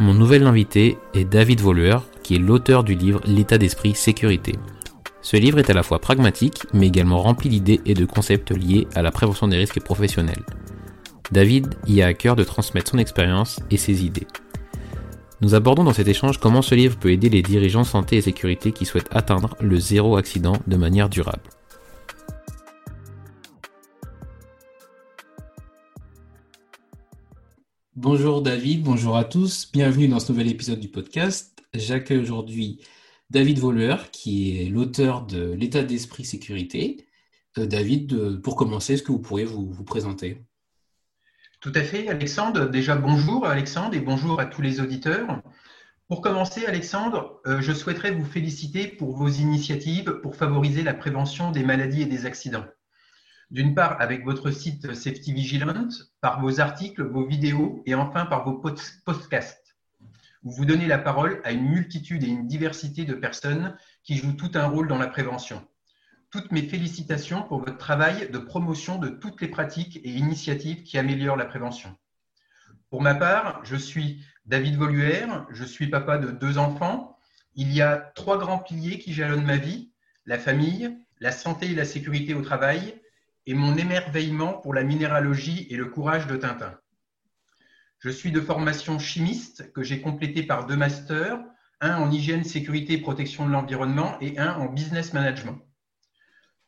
Mon nouvel invité est David Volueur, qui est l'auteur du livre L'état d'esprit sécurité. Ce livre est à la fois pragmatique, mais également rempli d'idées et de concepts liés à la prévention des risques professionnels. David y a à cœur de transmettre son expérience et ses idées. Nous abordons dans cet échange comment ce livre peut aider les dirigeants santé et sécurité qui souhaitent atteindre le zéro accident de manière durable. Bonjour David, bonjour à tous, bienvenue dans ce nouvel épisode du podcast. J'accueille aujourd'hui David Voleur, qui est l'auteur de L'état d'esprit sécurité. Euh, David, pour commencer, est-ce que vous pourriez vous, présenter? Tout à fait, Alexandre. Déjà, bonjour Alexandre et bonjour à tous les auditeurs. Pour commencer, Alexandre, euh, je souhaiterais vous féliciter pour vos initiatives pour favoriser la prévention des maladies et des accidents. D'une part, avec votre site Safety Vigilant, par vos articles, vos vidéos et enfin par vos podcasts. Vous vous donnez la parole à une multitude et une diversité de personnes qui jouent tout un rôle dans la prévention. Toutes mes félicitations pour votre travail de promotion de toutes les pratiques et initiatives qui améliorent la prévention. Pour ma part, je suis David Voluère, je suis papa de deux enfants. Il y a trois grands piliers qui jalonnent ma vie, la famille, la santé et la sécurité au travail, et mon émerveillement pour la minéralogie et le courage de Tintin. Je suis de formation chimiste que j'ai complété par deux masters, un en hygiène, sécurité et protection de l'environnement et un en business management.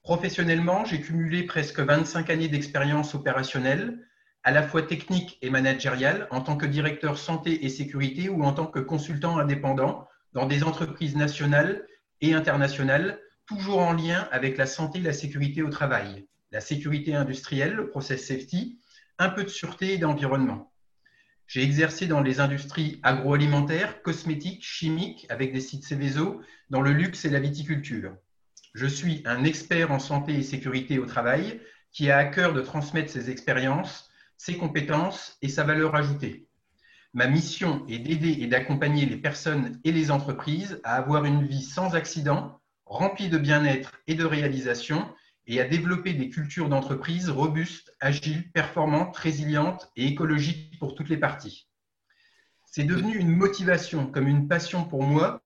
Professionnellement, j'ai cumulé presque 25 années d'expérience opérationnelle, à la fois technique et managériale, en tant que directeur santé et sécurité ou en tant que consultant indépendant dans des entreprises nationales et internationales, toujours en lien avec la santé et la sécurité au travail la sécurité industrielle, le process safety, un peu de sûreté et d'environnement. J'ai exercé dans les industries agroalimentaires, cosmétiques, chimiques, avec des sites Céveso, dans le luxe et la viticulture. Je suis un expert en santé et sécurité au travail qui a à cœur de transmettre ses expériences, ses compétences et sa valeur ajoutée. Ma mission est d'aider et d'accompagner les personnes et les entreprises à avoir une vie sans accident, remplie de bien-être et de réalisation, et à développer des cultures d'entreprise robustes, agiles, performantes, résilientes et écologiques pour toutes les parties. C'est devenu une motivation, comme une passion pour moi,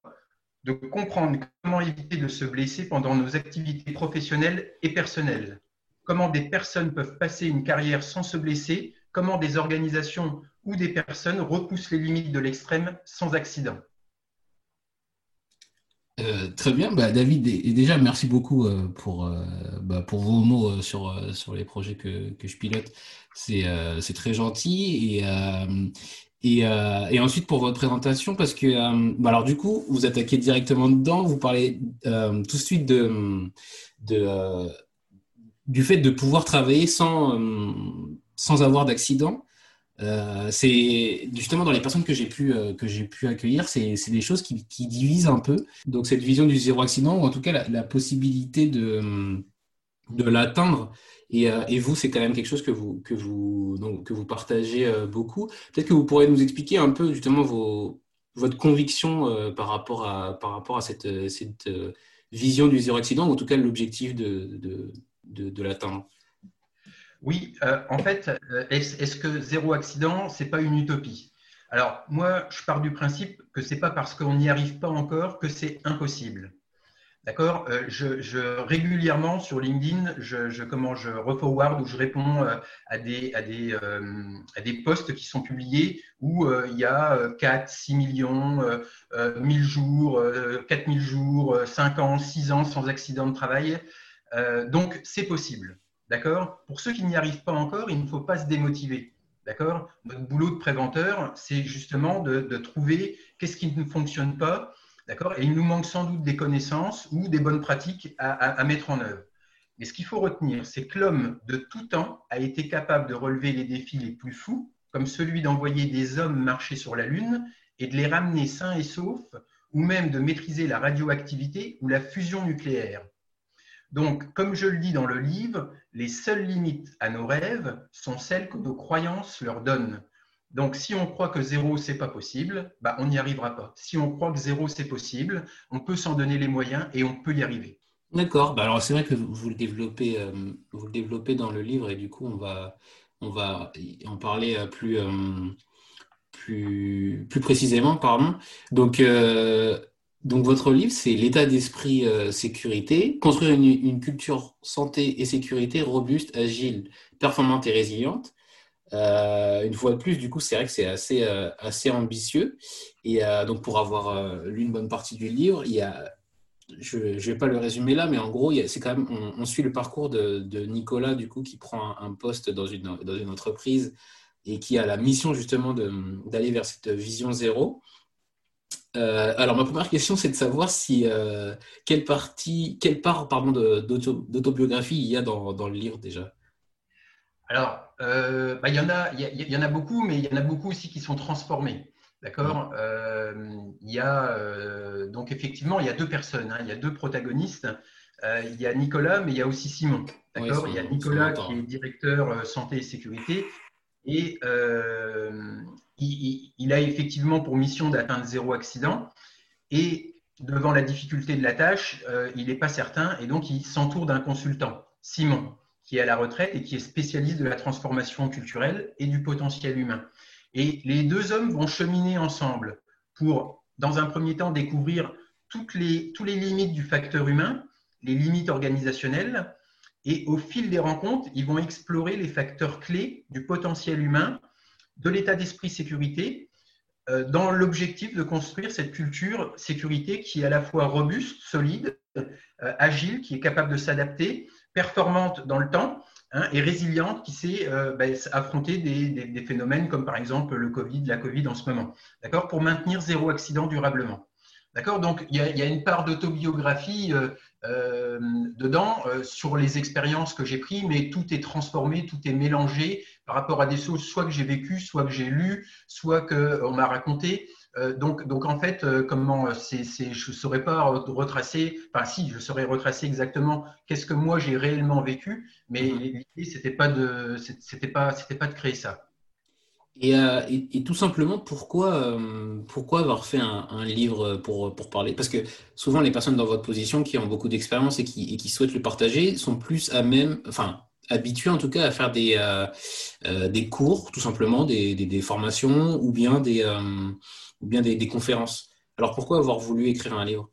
de comprendre comment éviter de se blesser pendant nos activités professionnelles et personnelles, comment des personnes peuvent passer une carrière sans se blesser, comment des organisations ou des personnes repoussent les limites de l'extrême sans accident. Euh, très bien, bah, David, et, déjà merci beaucoup euh, pour, euh, bah, pour vos mots sur, sur les projets que, que je pilote. C'est très gentil. Et, et, et, ensuite pour votre présentation, parce que, bah, alors du coup, vous attaquez directement dedans, vous parlez tout de suite de, de du fait de pouvoir travailler sans, sans avoir d'accident. Euh, c'est justement dans les personnes que j'ai pu euh, pu accueillir, c'est des choses qui, qui, divisent un peu. Donc cette vision du zéro accident ou en tout cas la, possibilité de de l'atteindre. Et, euh, et, vous, c'est quand même quelque chose que vous que vous que vous partagez beaucoup. Peut-être que vous pourrez nous expliquer un peu justement vos votre conviction par rapport à par rapport à cette cette vision du zéro accident ou en tout cas l'objectif de, de, de l'atteindre. Oui, euh, en fait, euh, est-ce que zéro accident, c'est pas une utopie? Alors, moi, je pars du principe que c'est pas parce qu'on n'y arrive pas encore que c'est impossible. D'accord? Euh, je, régulièrement sur LinkedIn, je, je, je reforward ou je réponds euh, à des, à, des, euh, à des posts qui sont publiés où il y a 4, 6 millions, 1000 jours, 4000 jours, 5 ans, 6 ans sans accident de travail. donc, c'est possible. D'accord? Pour ceux qui n'y arrivent pas encore, il ne faut pas se démotiver. D'accord? Notre boulot de préventeur, c'est justement de, trouver qu'est-ce qui ne fonctionne pas D'accord? Et il nous manque sans doute des connaissances ou des bonnes pratiques à, mettre en œuvre. Mais ce qu'il faut retenir, c'est que l'homme de tout temps a été capable de relever les défis les plus fous, comme celui d'envoyer des hommes marcher sur la Lune et de les ramener sains et saufs, ou même de maîtriser la radioactivité ou la fusion nucléaire. Donc, comme je le dis dans le livre, les seules limites à nos rêves sont celles que nos croyances leur donnent. Donc, si on croit que zéro, c'est pas possible, bah, on n'y arrivera pas. Si on croit que zéro, c'est possible, on peut s'en donner les moyens et on peut y arriver. D'accord. Bah, alors, c'est vrai que vous le, développez, euh, vous le développez dans le livre et du coup, on va, on va en parler euh, plus, euh, plus, plus précisément. Pardon. Donc, donc, votre livre, c'est l'état d'esprit sécurité, construire une, culture santé et sécurité robuste, agile, performante et résiliente. Euh, une fois de plus, du coup, c'est vrai que c'est assez, euh, assez ambitieux. Et euh, donc, pour avoir lu une bonne partie du livre, il y a, je ne vais pas le résumer là, mais en gros, c'est quand même, on, suit le parcours de, Nicolas, du coup, qui prend un, poste dans une, dans une entreprise et qui a la mission justement d'aller vers cette vision zéro. Alors, ma première question, c'est de savoir si quelle partie, quelle part pardon, d'autobiographie il y a dans, dans le livre déjà? Alors, euh, bah, il, y en a, il, y, en a beaucoup, mais il y en a beaucoup aussi qui sont transformés. D'accord? Euh, Il y a euh, donc effectivement, il y a deux personnes, hein. il y a deux protagonistes. il y a Nicolas, mais il y a aussi Simon. D'accord? Il y a Nicolas qui est directeur santé et sécurité et il, a effectivement pour mission d'atteindre zéro accident. Et devant la difficulté de la tâche, il n'est pas certain et donc il s'entoure d'un consultant, Simon qui est à la retraite et qui est spécialiste de la transformation culturelle et du potentiel humain. Et les deux hommes vont cheminer ensemble pour, dans un premier temps, découvrir toutes les limites du facteur humain, les limites organisationnelles, et au fil des rencontres, ils vont explorer les facteurs clés du potentiel humain, de l'état d'esprit sécurité, euh, dans l'objectif de construire cette culture sécurité qui est à la fois robuste, solide, euh, agile, qui est capable de s'adapter, performante dans le temps hein, et résiliente qui sait euh, ben, affronter des, phénomènes comme par exemple le Covid, la Covid en ce moment, d'accord, pour maintenir zéro accident durablement. D'accord? Donc, il y, a, une part d'autobiographie dedans sur les expériences que j'ai prises, mais tout est transformé, tout est mélangé par rapport à des choses soit que j'ai vécues, soit que j'ai lues, soit qu'on m'a raconté. Euh, donc, donc, en fait, euh, comment c'est, je ne saurais pas retracer, enfin si, je saurais retracer exactement qu'est-ce que moi j'ai réellement vécu, mais mm-hmm. l'idée, c'était pas de, c'était pas, c'était pas de créer ça. Et, euh, et, tout simplement, pourquoi, pourquoi avoir fait un, livre pour, pour, parler? Parce que souvent, les personnes dans votre position qui ont beaucoup d'expérience et qui, et qui, souhaitent le partager sont plus à même, enfin, habitués en tout cas à faire des, des cours, tout simplement, des, formations ou bien bien des, conférences. Alors pourquoi avoir voulu écrire un livre?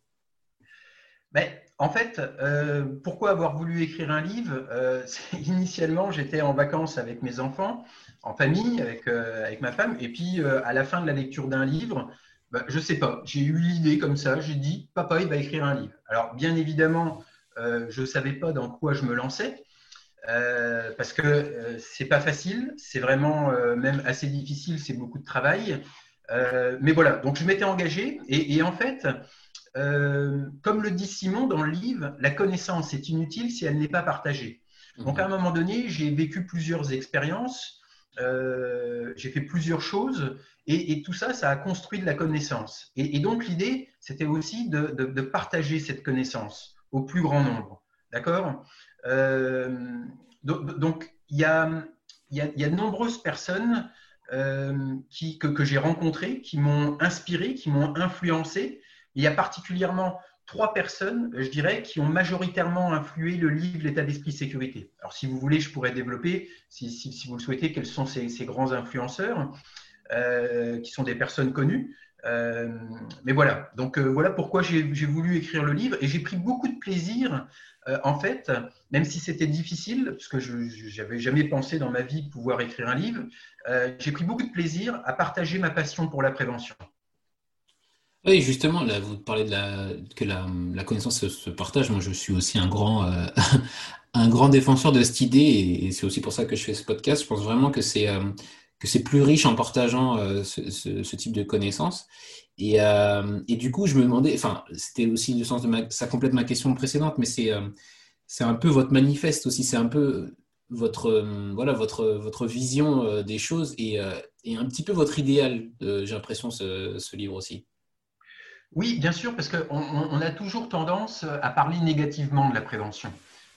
Ben, En fait, euh, pourquoi avoir voulu écrire un livre? Euh, Initialement, j'étais en vacances avec mes enfants, en famille, avec, euh, avec ma femme, et puis à la fin de la lecture d'un livre, ben, je ne sais pas, j'ai eu l'idée comme ça, j'ai dit, papa, il va écrire un livre. Alors, bien évidemment, je ne savais pas dans quoi je me lançais. Parce que c'est pas facile, c'est vraiment même assez difficile, c'est beaucoup de travail. Euh, mais voilà, donc je m'étais engagé et, en fait, euh, comme le dit Simon dans le livre, la connaissance est inutile si elle n'est pas partagée. Donc à un moment donné, j'ai vécu plusieurs expériences, euh, j'ai fait plusieurs choses et, tout ça, ça a construit de la connaissance. Et, donc l'idée, c'était aussi de, partager cette connaissance au plus grand nombre. D'accord? Donc il y a, de nombreuses personnes euh, que, j'ai rencontrés, qui m'ont inspiré, qui m'ont influencé. Il y a particulièrement trois personnes, je dirais, qui ont majoritairement influé le livre L'état d'esprit sécurité. Alors, si vous voulez, je pourrais développer, si, si, vous le souhaitez, quels sont ces, grands influenceurs, euh, qui sont des personnes connues. Mais voilà, donc voilà pourquoi j'ai voulu écrire le livre et j'ai pris beaucoup de plaisir, en fait, même si c'était difficile, parce que je n'avais jamais pensé dans ma vie pouvoir écrire un livre, j'ai pris beaucoup de plaisir à partager ma passion pour la prévention. Oui, justement, là, vous parlez de la, que la, connaissance se, partage. Moi, je suis aussi un grand, euh, un grand défenseur de cette idée et, c'est aussi pour ça que je fais ce podcast. Je pense vraiment que c'est euh, que c'est plus riche en partageant euh, ce, type de connaissances. Et, et, du coup, je me demandais, enfin, c'était aussi le sens de ma, ça complète ma question précédente, mais c'est c'est un peu votre manifeste aussi. C'est un peu votre voilà votre votre vision des choses et, et un petit peu votre idéal. J'ai l'impression ce, ce livre aussi. Oui, bien sûr, parce qu'on on a toujours tendance à parler négativement de la prévention.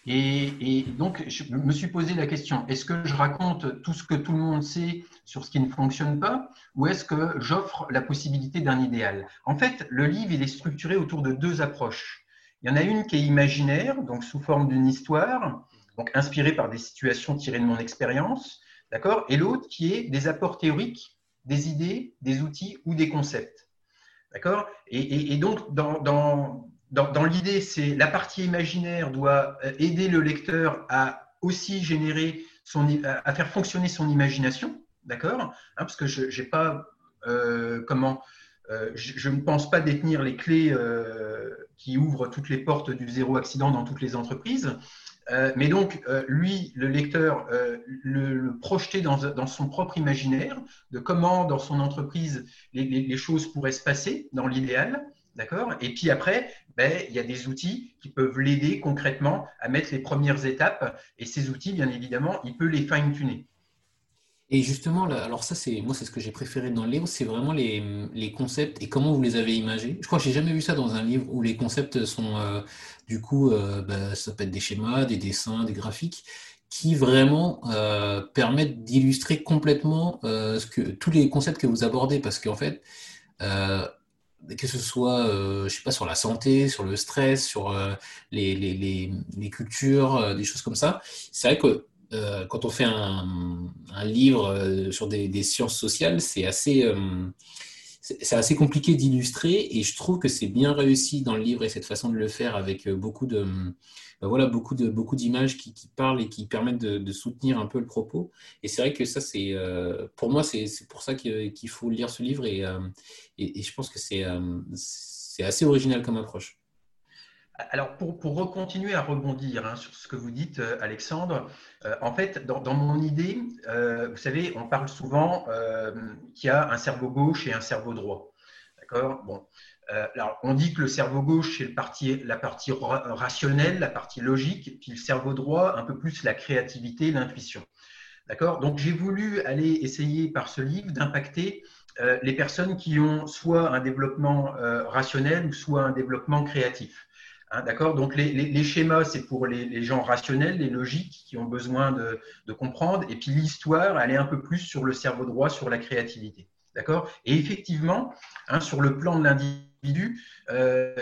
Et, donc, je me suis posé la question, est-ce que je raconte tout ce que tout le monde sait sur ce qui ne fonctionne pas, ou est-ce que j'offre la possibilité d'un idéal? En fait, le livre, il est structuré autour de deux approches. Il y en a une qui est imaginaire, donc sous forme d'une histoire, donc inspirée par des situations tirées de mon expérience, d'accord? Et l'autre qui est des apports théoriques, des idées, des outils ou des concepts. D'accord? Et, donc, dans, l'idée, c'est la partie imaginaire doit euh, aider le lecteur à aussi générer son, à faire fonctionner son imagination, d'accord hein, Parce que je n'ai pas euh, comment euh, je, ne pense pas détenir les clés qui ouvrent toutes les portes du zéro accident dans toutes les entreprises. Mais donc, lui, le lecteur, le, projeter dans, son propre imaginaire de comment, dans son entreprise, les, choses pourraient se passer dans l'idéal. D'accord Et puis après, ben, il y a des outils qui peuvent l'aider concrètement à mettre les premières étapes. Et ces outils, bien évidemment, il peut les fine-tuner. Et justement, alors ça, c'est moi, c'est ce que j'ai préféré dans le livre, c'est vraiment les, les, concepts et comment vous les avez imagés. Je crois que j'ai jamais vu ça dans un livre où les concepts sont, euh, du coup, euh, bah, ça peut être des schémas, des dessins, des graphiques, qui vraiment euh, permettent d'illustrer complètement tous les concepts que vous abordez, parce qu'en fait, que ce soit, je sais pas, sur la santé, sur le stress, sur les, les, les, les, cultures, des choses comme ça, c'est vrai que euh, quand on fait un, livre euh, sur des, sciences sociales, c'est assez, euh, c'est assez compliqué d'illustrer et je trouve que c'est bien réussi dans le livre et cette façon de le faire avec beaucoup de, bah voilà, beaucoup de beaucoup d'images qui, parlent et qui permettent de, soutenir un peu le propos. Et c'est vrai que ça, c'est pour moi, c'est pour ça qu'il faut lire ce livre et, et, et je pense que c'est c'est assez original comme approche. Alors, pour, pour continuer à rebondir hein, sur ce que vous dites, euh, Alexandre, euh, en fait, dans, mon idée, euh, vous savez, on parle souvent qu'il y a un cerveau gauche et un cerveau droit. D'accord? Bon. alors, on dit que le cerveau gauche, c'est la partie rationnelle, la partie logique, puis le cerveau droit, un peu plus la créativité, l'intuition. D'accord? Donc, j'ai voulu aller essayer par ce livre d'impacter les personnes qui ont soit un développement rationnel ou soit un développement créatif. Hein, d'accord Donc, les, schémas, c'est pour les, gens rationnels, les logiques qui ont besoin de, comprendre. Et puis, l'histoire, elle est un peu plus sur le cerveau droit, sur la créativité. D'accord? Et effectivement, hein, sur le plan de l'individu, euh,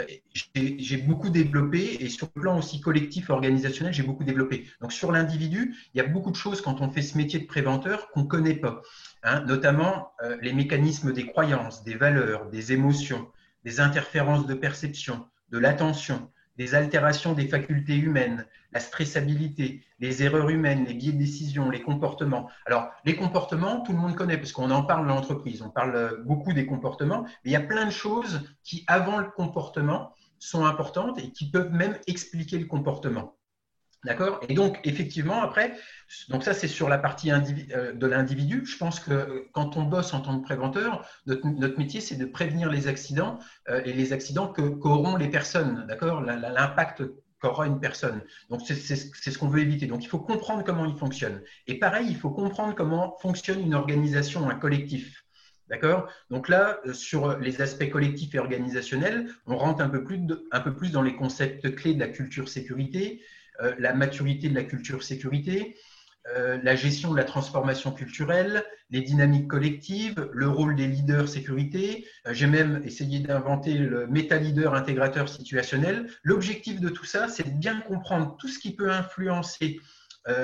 j'ai beaucoup développé, et sur le plan aussi collectif, organisationnel, j'ai beaucoup développé. Donc, sur l'individu, il y a beaucoup de choses quand on fait ce métier de préventeur qu'on ne connaît pas. Hein, notamment euh, les mécanismes des croyances, des valeurs, des émotions, des interférences de perception, de l'attention, des altérations des facultés humaines, la stressabilité, les erreurs humaines, les biais de décision, les comportements. Alors, les comportements, tout le monde connaît parce qu'on en parle dans l'entreprise. On parle beaucoup des comportements, mais il y a plein de choses qui, avant le comportement, sont importantes et qui peuvent même expliquer le comportement. D'accord? Et donc, effectivement, après, donc ça, c'est sur la partie euh, de l'individu. Je pense que euh, quand on bosse en tant que préventeur, notre, métier, c'est de prévenir les accidents euh, et les accidents qu'auront les personnes, d'accord? L'impact qu'aura une personne. Donc, c'est ce qu'on veut éviter. Donc, il faut comprendre comment il fonctionne. Et pareil, il faut comprendre comment fonctionne une organisation, un collectif. D'accord? Donc là, sur les aspects collectifs et organisationnels, on rentre un peu, plus un peu plus dans les concepts clés de la culture sécurité, la maturité de la culture sécurité, euh, la gestion de la transformation culturelle, les dynamiques collectives, le rôle des leaders sécurité. Euh, j'ai même essayé d'inventer le méta-leader intégrateur situationnel. L'objectif de tout ça, c'est de bien comprendre tout ce qui peut influencer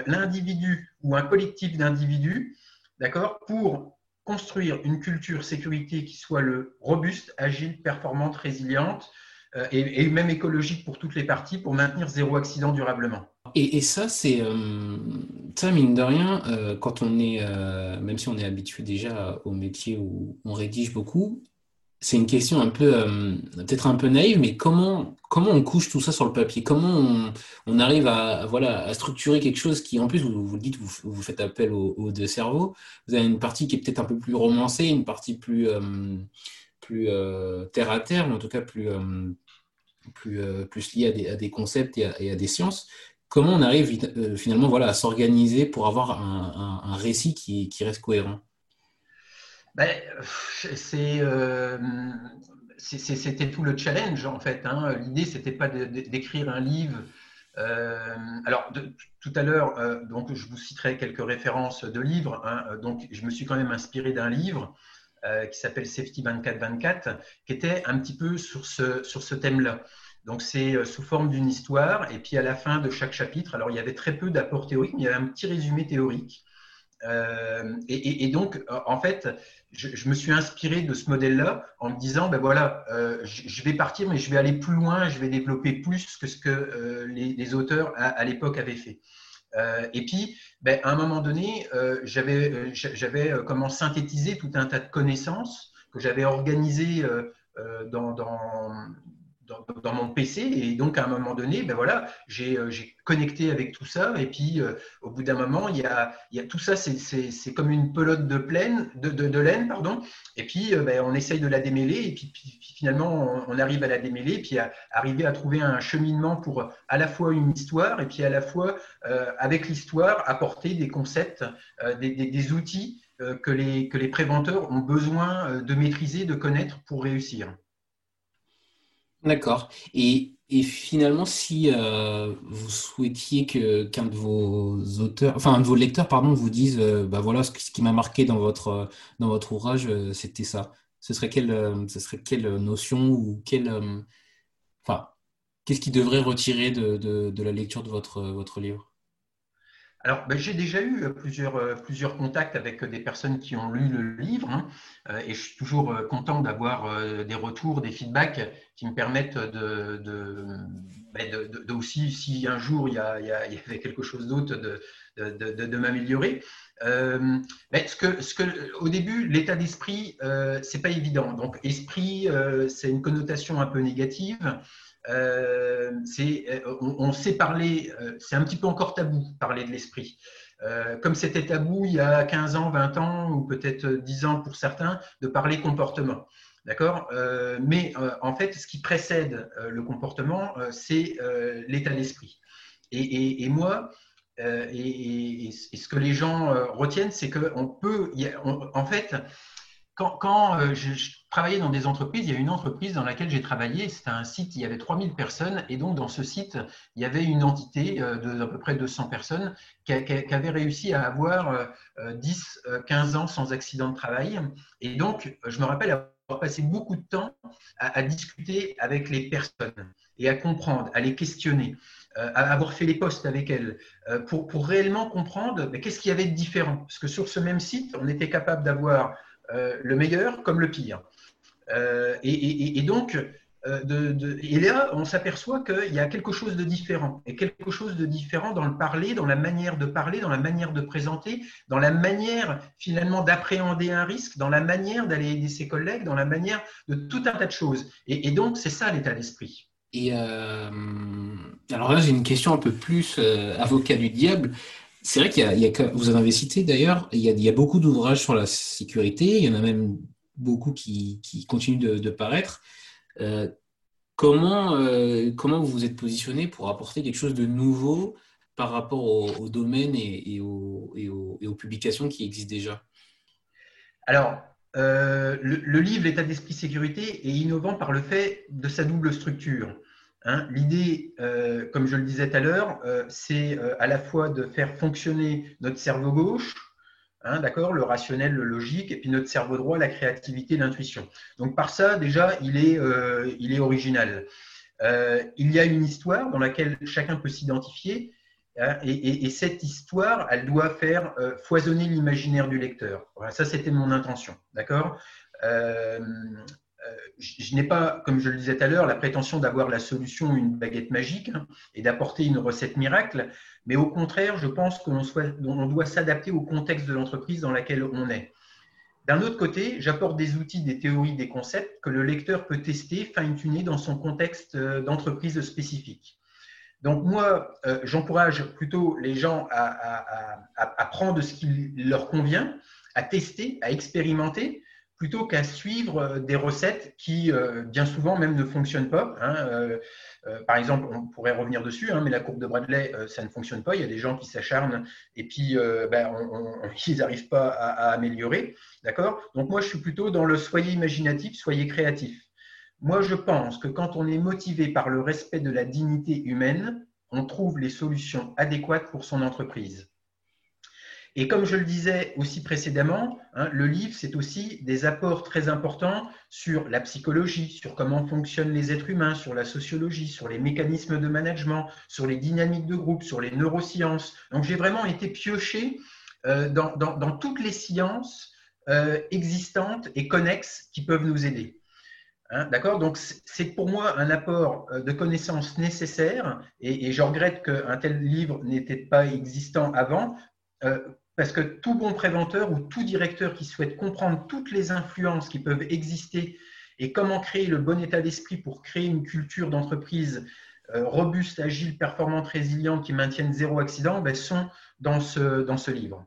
l'individu ou un collectif d'individus, d'accord, pour construire une culture sécurité qui soit le robuste, agile, performante, résiliente euh, et, même écologique pour toutes les parties pour maintenir zéro accident durablement. Et, ça, c'est euh, ça, mine de rien, euh, quand on est, même si on est habitué déjà au métier où on rédige beaucoup, c'est une question un peu, peut-être un peu naïve, mais comment, comment on couche tout ça sur le papier? Comment on, arrive à, voilà, à structurer quelque chose qui, en plus, vous, le dites, vous, vous faites appel aux, deux cerveaux. Vous avez une partie qui est peut-être un peu plus romancée, une partie plus, plus terre à terre, mais en tout cas plus, plus, plus liée à des, concepts et à, des sciences. Comment on arrive finalement voilà, à s'organiser pour avoir un, récit qui, reste cohérent? Ben, c'était tout le challenge en fait. Hein. L'idée, c'était pas d'écrire un livre. Euh, alors, tout à l'heure, euh, donc je vous citerai quelques références de livres. Hein. Donc, je me suis quand même inspiré d'un livre euh, qui s'appelle Safety 24-24, qui était un petit peu sur ce, sur ce thème-là. Donc, c'est sous forme d'une histoire. Et puis, à la fin de chaque chapitre, alors il y avait très peu d'apports théoriques, mais il y avait un petit résumé théorique. et, donc, en fait, je, me suis inspiré de ce modèle-là en me disant, ben voilà, euh, je, vais partir, mais je vais aller plus loin, je vais développer plus que ce que euh, les, auteurs à, l'époque avaient fait. Euh, et puis, ben, à un moment donné, j'avais, j'avais comment synthétiser tout un tas de connaissances que j'avais organisées dans, dans, mon PC. Et donc, à un moment donné, ben voilà, j'ai euh, connecté avec tout ça. Et puis, euh, au bout d'un moment, il y, a, tout ça, c'est comme une pelote de, laine. Pardon. Et puis, euh, ben, on essaye de la démêler. Et puis, finalement, on, arrive à la démêler. Et puis, à arriver à trouver un cheminement pour à la fois une histoire et puis à la fois, avec l'histoire, apporter des concepts, des, outils que les préventeurs ont besoin de maîtriser, de connaître pour réussir. D'accord. Et, finalement, si euh, vous souhaitiez que qu'un de vos auteurs, enfin un de vos lecteurs, pardon, vous dise, euh, bah voilà, ce, qui m'a marqué dans votre dans votre ouvrage, euh, c'était ça. Ce serait quelle, ce serait quelle notion ou quelle, enfin, qu'est-ce qui devrait retirer de, de la lecture de votre votre livre? Alors, ben, j'ai déjà eu euh, plusieurs, euh, plusieurs contacts avec des personnes qui ont lu le livre hein, euh, et je suis toujours content d'avoir des retours, des feedbacks qui me permettent de, ben, aussi, si un jour il y, a, avait quelque chose d'autre, de, m'améliorer. Ben, ce que, ce que, au début, l'état d'esprit, euh, c'est pas évident. Donc, esprit, c'est une connotation un peu négative. Euh, euh, on, sait parler, euh, c'est un petit peu encore tabou, parler de l'esprit. comme c'était tabou il y a 15 ans, 20 ans, ou peut-être 10 ans pour certains, de parler comportement. D'accord? Mais en fait, ce qui précède le comportement, c'est l'état d'esprit. Et, moi, et, ce que les gens retiennent, c'est qu'on peut, en fait, quand, euh, je, travaillais dans des entreprises, il y a une entreprise dans laquelle j'ai travaillé, c'était un site, il y avait 3000 personnes, et donc dans ce site, il y avait une entité euh, de d'à peu près 200 personnes qui, avait réussi à avoir 10, euh, 15 ans sans accident de travail. Et donc, je me rappelle avoir passé beaucoup de temps à, discuter avec les personnes et à comprendre, à les questionner. à avoir fait les postes avec elles, pour, réellement comprendre qu'est-ce qu'il y avait de différent? Parce que sur ce même site, on était capable d'avoir euh, le meilleur comme le pire. Euh, et, donc, euh, là, on s'aperçoit qu'il y a quelque chose de différent, et quelque chose de différent dans le parler, dans la manière de parler, dans la manière de présenter, dans la manière finalement d'appréhender un risque, dans la manière d'aller aider ses collègues, dans la manière de tout un tas de choses. Et, donc, c'est ça l'état d'esprit. Et alors là, j'ai une question un peu plus avocat du diable. C'est vrai qu'il y, a, vous en avez cité d'ailleurs, il, y a beaucoup d'ouvrages sur la sécurité, il y en a même beaucoup qui, continuent de, paraître. Euh, comment, euh, comment vous vous êtes positionné pour apporter quelque chose de nouveau par rapport au, domaine et, aux, publications qui existent déjà? Alors, euh, le, livre L'état d'esprit sécurité est innovant par le fait de sa double structure. Hein, l'idée, comme je le disais tout à l'heure, c'est à la fois de faire fonctionner notre cerveau gauche, hein, d'accord, le rationnel, le logique, et puis notre cerveau droit, la créativité, l'intuition. Donc par ça, déjà, il est, est original. il y a une histoire dans laquelle chacun peut s'identifier, Hein, et, cette histoire, elle doit faire euh, foisonner l'imaginaire du lecteur. ça, c'était mon intention. D'accord? Euh, euh, Je, n'ai pas, comme je le disais tout à l'heure, la prétention d'avoir la solution, une baguette magique hein, et d'apporter une recette miracle. Mais au contraire, je pense qu'on on doit s'adapter au contexte de l'entreprise dans laquelle on est. D'un autre côté, j'apporte des outils, des théories, des concepts que le lecteur peut tester, fine-tuner dans son contexte d'entreprise spécifique. Donc moi, euh, j'encourage plutôt les gens à, prendre ce qui leur convient, à tester, à expérimenter, plutôt qu'à suivre euh, des recettes qui, euh, bien souvent, même ne fonctionnent pas. Hein. par exemple, on pourrait revenir dessus, hein, mais la courbe de Bradley, ça ne fonctionne pas. Il y a des gens qui s'acharnent et puis ben, ils n'arrivent pas à, améliorer. D'accord? Donc moi, je suis plutôt dans le soyez imaginatif, soyez créatif. Moi, je pense que quand on est motivé par le respect de la dignité humaine, on trouve les solutions adéquates pour son entreprise. Et comme je le disais aussi précédemment, hein, le livre, c'est aussi des apports très importants sur la psychologie, sur comment fonctionnent les êtres humains, sur la sociologie, sur les mécanismes de management, sur les dynamiques de groupe, sur les neurosciences. Donc j'ai vraiment été pioché euh, dans, toutes les sciences euh, existantes et connexes qui peuvent nous aider. Hein, d'accord? Donc, c'est pour moi un apport euh, de connaissances nécessaire et, je regrette qu'un tel livre n'était pas existant avant, parce que tout bon préventeur ou tout directeur qui souhaite comprendre toutes les influences qui peuvent exister et comment créer le bon état d'esprit pour créer une culture d'entreprise euh, robuste, agile, performante, résiliente, qui maintienne zéro accident, ben, sont dans ce, dans ce livre.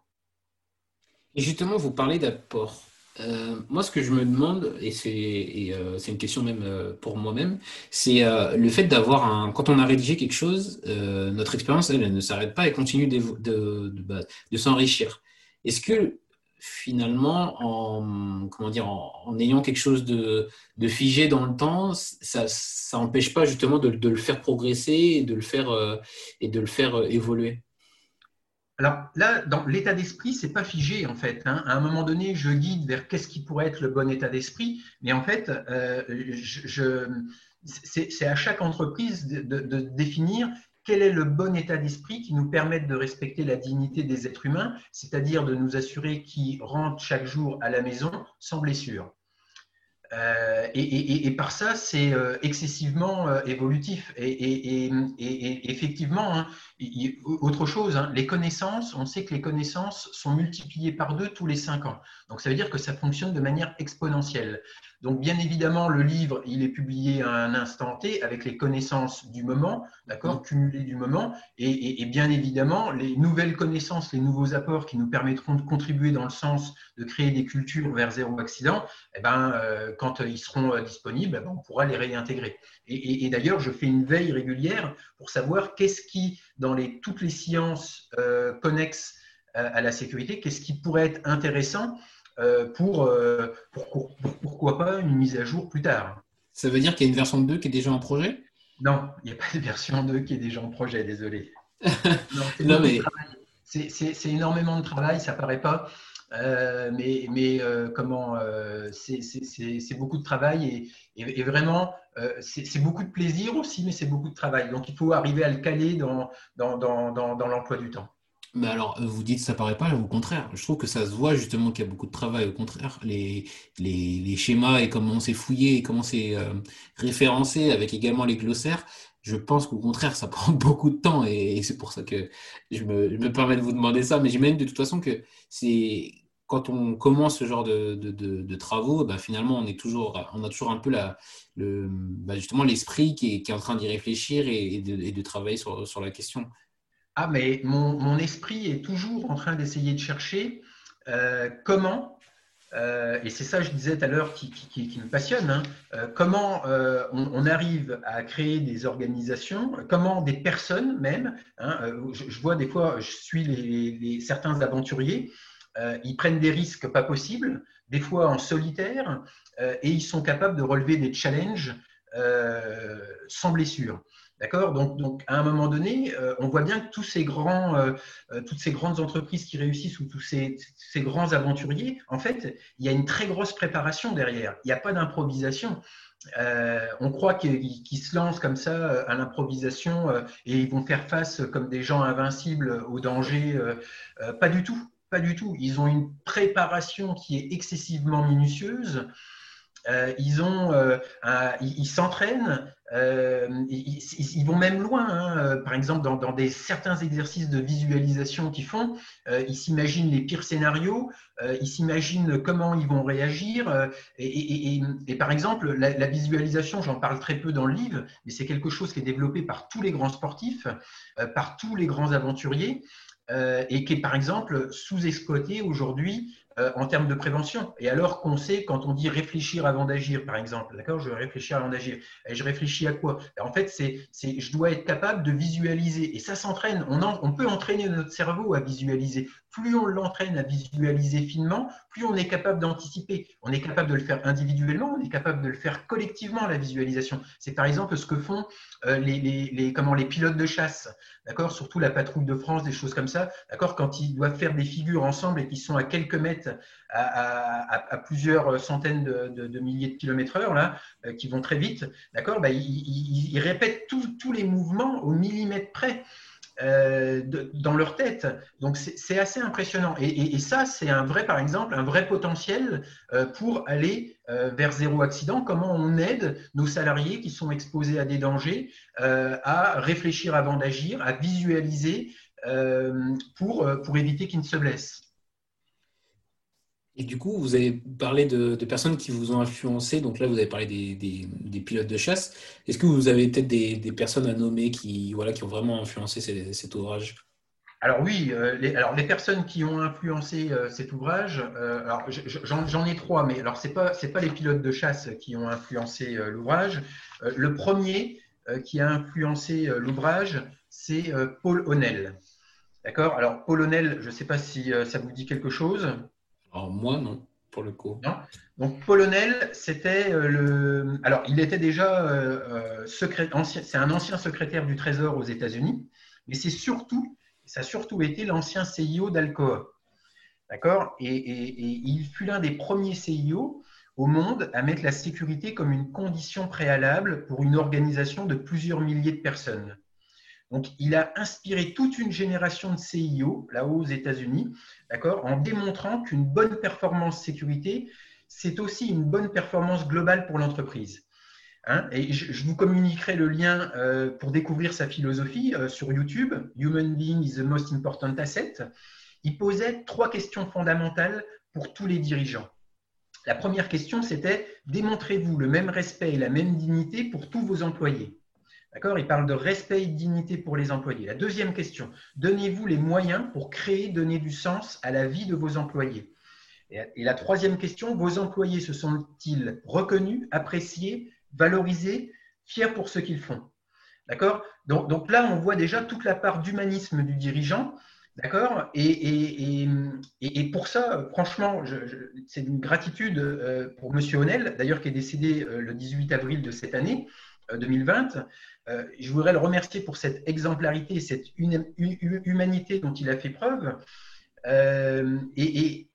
Et justement, vous parlez d'apport. Euh, moi, ce que je me demande, et c'est euh, une question même euh, pour moi-même, c'est le fait d'avoir un. Quand on a rédigé quelque chose, notre expérience, elle, ne s'arrête pas et continue de, de, bah, de, s'enrichir. Est-ce que finalement, en, comment dire, en, ayant quelque chose de, de, figé dans le temps, ça n'empêche pas justement de, de, le faire progresser et de le faire, et de le faire évoluer? Alors là, dans l'état d'esprit, c'est pas figé en fait. Hein. À un moment donné, je guide vers qu'est-ce qui pourrait être le bon état d'esprit, mais en fait, euh, c'est à chaque entreprise de, définir quel est le bon état d'esprit qui nous permette de respecter la dignité des êtres humains, c'est-à-dire de nous assurer qu'ils rentrent chaque jour à la maison sans blessure. Euh, et, par ça, c'est euh, excessivement euh, évolutif. Et, effectivement, hein, autre chose, hein, les connaissances, on sait que les connaissances sont multipliées par deux tous les cinq ans. Donc ça veut dire que ça fonctionne de manière exponentielle. Donc, bien évidemment, le livre, il est publié à un instant T avec les connaissances du moment, d'accord, mm. cumulées du moment, et, bien évidemment, les nouvelles connaissances, les nouveaux apports qui nous permettront de contribuer dans le sens de créer des cultures vers zéro accident, eh ben, euh, quand ils seront euh, disponibles, eh ben, on pourra les réintégrer. Et, d'ailleurs, je fais une veille régulière pour savoir qu'est-ce qui, dans les, toutes les sciences euh, connexes à la sécurité, qu'est-ce qui pourrait être intéressant euh, euh, pour, pourquoi pas une mise à jour plus tard. Ça veut dire qu'il y a une version 2 qui est déjà en projet? Non, il n'y a pas de version 2 qui est déjà en projet, désolé. non, mais... C'est énormément de travail, ça paraît pas. Euh, mais, mais comment c'est beaucoup de travail et, et, vraiment c'est beaucoup de plaisir aussi, mais c'est beaucoup de travail. Donc il faut arriver à le caler dans, dans, dans, dans l'emploi du temps. Mais alors, euh, vous dites ça paraît pas, au contraire. Je trouve que ça se voit justement qu'il y a beaucoup de travail. Au contraire, les, les, les schémas et comment c'est fouillé et comment c'est euh, référencé avec également les glossaires, je pense qu'au contraire, ça prend beaucoup de temps et, c'est pour ça que je me, je me, permets de vous demander ça. Mais j'imagine de toute façon que c'est quand on commence ce genre de, de, de, travaux, bah finalement, on, est toujours, on a toujours un peu la, le, bah justement l'esprit qui est, qui est, en train d'y réfléchir et, et, de, travailler sur, sur la question. Ah, mais mon, esprit est toujours en train d'essayer de chercher euh, comment, euh, et c'est ça, je disais tout à l'heure, qui, me passionne, hein, euh, comment on, arrive à créer des organisations, comment des personnes même, hein, je, vois des fois, je suis les, certains aventuriers, ils prennent des risques pas possibles, des fois en solitaire, et ils sont capables de relever des challenges sans blessure. D'accord? Donc, à un moment donné, euh, on voit bien que euh, euh, toutes ces grandes entreprises qui réussissent ou tous ces, grands aventuriers, en fait, il y a une très grosse préparation derrière. Il n'y a pas d'improvisation. on croit qu'ils se lancent comme ça à l'improvisation et ils vont faire face comme des gens invincibles au danger. pas du tout, pas du tout. Ils ont une préparation qui est excessivement minutieuse. Ils ont, ils s'entraînent, euh, ils, vont même loin. Hein. Par exemple, dans, des certains exercices de visualisation qu'ils font, ils s'imaginent les pires scénarios, ils s'imaginent comment ils vont réagir. Et, par exemple, la, la visualisation, j'en parle très peu dans le livre, mais c'est quelque chose qui est développé par tous les grands sportifs, par tous les grands aventuriers. et qui est par exemple sous-exploité aujourd'hui euh, en termes de prévention. Et alors qu'on sait, quand on dit réfléchir avant d'agir, par exemple, d'accord, je vais réfléchir avant d'agir, et je réfléchis à quoi? En fait, c'est, je dois être capable de visualiser. Et ça s'entraîne. On, on peut entraîner notre cerveau à visualiser. Plus on l'entraîne à visualiser finement, plus on est capable d'anticiper. On est capable de le faire individuellement, on est capable de le faire collectivement, la visualisation. C'est par exemple ce que font euh, les, comment, les pilotes de chasse, d'accord Surtout la patrouille de France, des choses comme ça, d'accord Quand ils doivent faire des figures ensemble et qu'ils sont à quelques mètres à, plusieurs centaines de, milliers de kilomètres heure, là, euh, qui vont très vite, d'accord bah, ils, répètent tous les mouvements au millimètre près. Euh, dans leur tête. Donc c'est assez impressionnant. Et, ça, c'est un vrai, par exemple, un vrai potentiel euh, pour aller vers zéro accident. Comment on aide nos salariés qui sont exposés à des dangers à réfléchir avant d'agir, à visualiser pour, pour éviter qu'ils ne se blessent? Et du coup, vous avez parlé de, personnes qui vous ont influencé. Donc là, vous avez parlé des, pilotes de chasse. Est-ce que vous avez peut-être des, personnes à nommer qui, voilà, qui ont vraiment influencé cet ouvrage? Alors oui, euh, les, alors les personnes qui ont influencé euh, cet ouvrage, euh, alors j'en ai trois, mais alors c'est pas c'est pas les pilotes de chasse qui ont influencé l'ouvrage. le premier qui a influencé l'ouvrage, c'est Paul Honnell. D'accord? Alors Paul Honnell, je ne sais pas si ça vous dit quelque chose. Alors moi, non, pour le coup. Donc Polonel, c'était euh, le. Alors, il était déjà euh, euh C'est un ancien secrétaire du Trésor aux États-Unis, mais c'est surtout, ça a surtout été l'ancien CIO d'Alcoa. D'accord? Et, et, il fut l'un des premiers CIO au monde à mettre la sécurité comme une condition préalable pour une organisation de plusieurs milliers de personnes. Donc, il a inspiré toute une génération de CIO, là-haut aux États-Unis, d'accord, en démontrant qu'une bonne performance sécurité, c'est aussi une bonne performance globale pour l'entreprise. Hein. et je, vous communiquerai le lien euh, pour découvrir sa philosophie euh, sur YouTube, Human Being is the most important asset. Il posait trois questions fondamentales pour tous les dirigeants. La première question, c'était démontrez-vous le même respect et la même dignité pour tous vos employés? D'accord? Il parle de respect et de dignité pour les employés. La deuxième question, donnez-vous les moyens pour créer, donner du sens à la vie de vos employés? Et la troisième question, vos employés se sont-ils reconnus, appréciés, valorisés, fiers pour ce qu'ils font? D'accord? Donc, là, on voit déjà toute la part d'humanisme du dirigeant. D'accord? Et, pour ça, franchement, c'est une gratitude euh, pour M. Honnel, d'ailleurs, qui est décédé euh, le 18 avril de cette année, 2020. Euh, euh, je voudrais le remercier pour cette exemplarité, cette humanité dont il a fait preuve. Euh, et,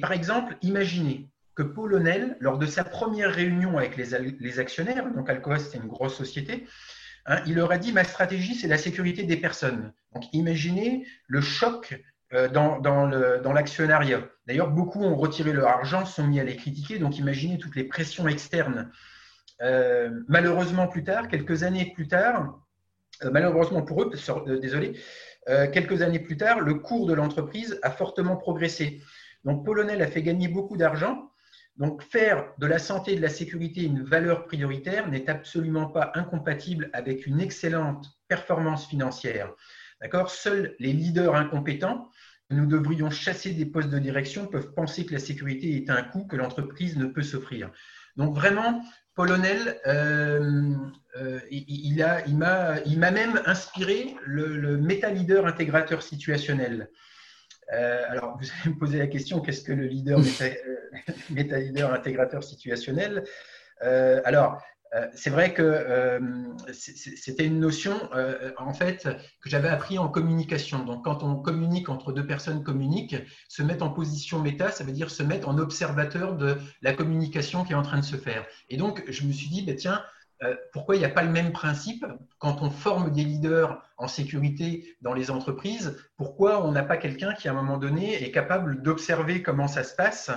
par exemple, imaginez que Paul O'Neill, lors de sa première réunion avec les, actionnaires, donc Alcoa c'est une grosse société, hein, il leur a dit ma stratégie c'est la sécurité des personnes. Donc imaginez le choc dans, l'actionnariat. D'ailleurs, beaucoup ont retiré leur argent, sont mis à les critiquer, donc imaginez toutes les pressions externes euh, malheureusement, plus tard, quelques années plus tard, euh, malheureusement pour eux, euh, désolé, quelques années plus tard, le cours de l'entreprise a fortement progressé. Donc, Polonel a fait gagner beaucoup d'argent. Donc, faire de la santé et de la sécurité une valeur prioritaire n'est absolument pas incompatible avec une excellente performance financière. D'accord? Seuls les leaders incompétents nous devrions chasser des postes de direction peuvent penser que la sécurité est un coût que l'entreprise ne peut s'offrir. Donc vraiment, Polonel, euh, euh, il, m'a, il m'a même inspiré le, le méta-leader intégrateur situationnel. Euh, alors, vous allez me poser la question, qu'est-ce que le leader méta-leader intégrateur situationnel? Alors, c'est vrai que euh, c'était une notion euh, en fait que j'avais appris en communication. Donc, quand on communique entre deux personnes communiquent, se mettre en position méta, ça veut dire se mettre en observateur de la communication qui est en train de se faire. Et donc, je me suis dit, bah, tiens, pourquoi il n'y a pas le même principe quand on forme des leaders en sécurité dans les entreprises? Pourquoi on n'a pas quelqu'un qui, à un moment donné, est capable d'observer comment ça se passe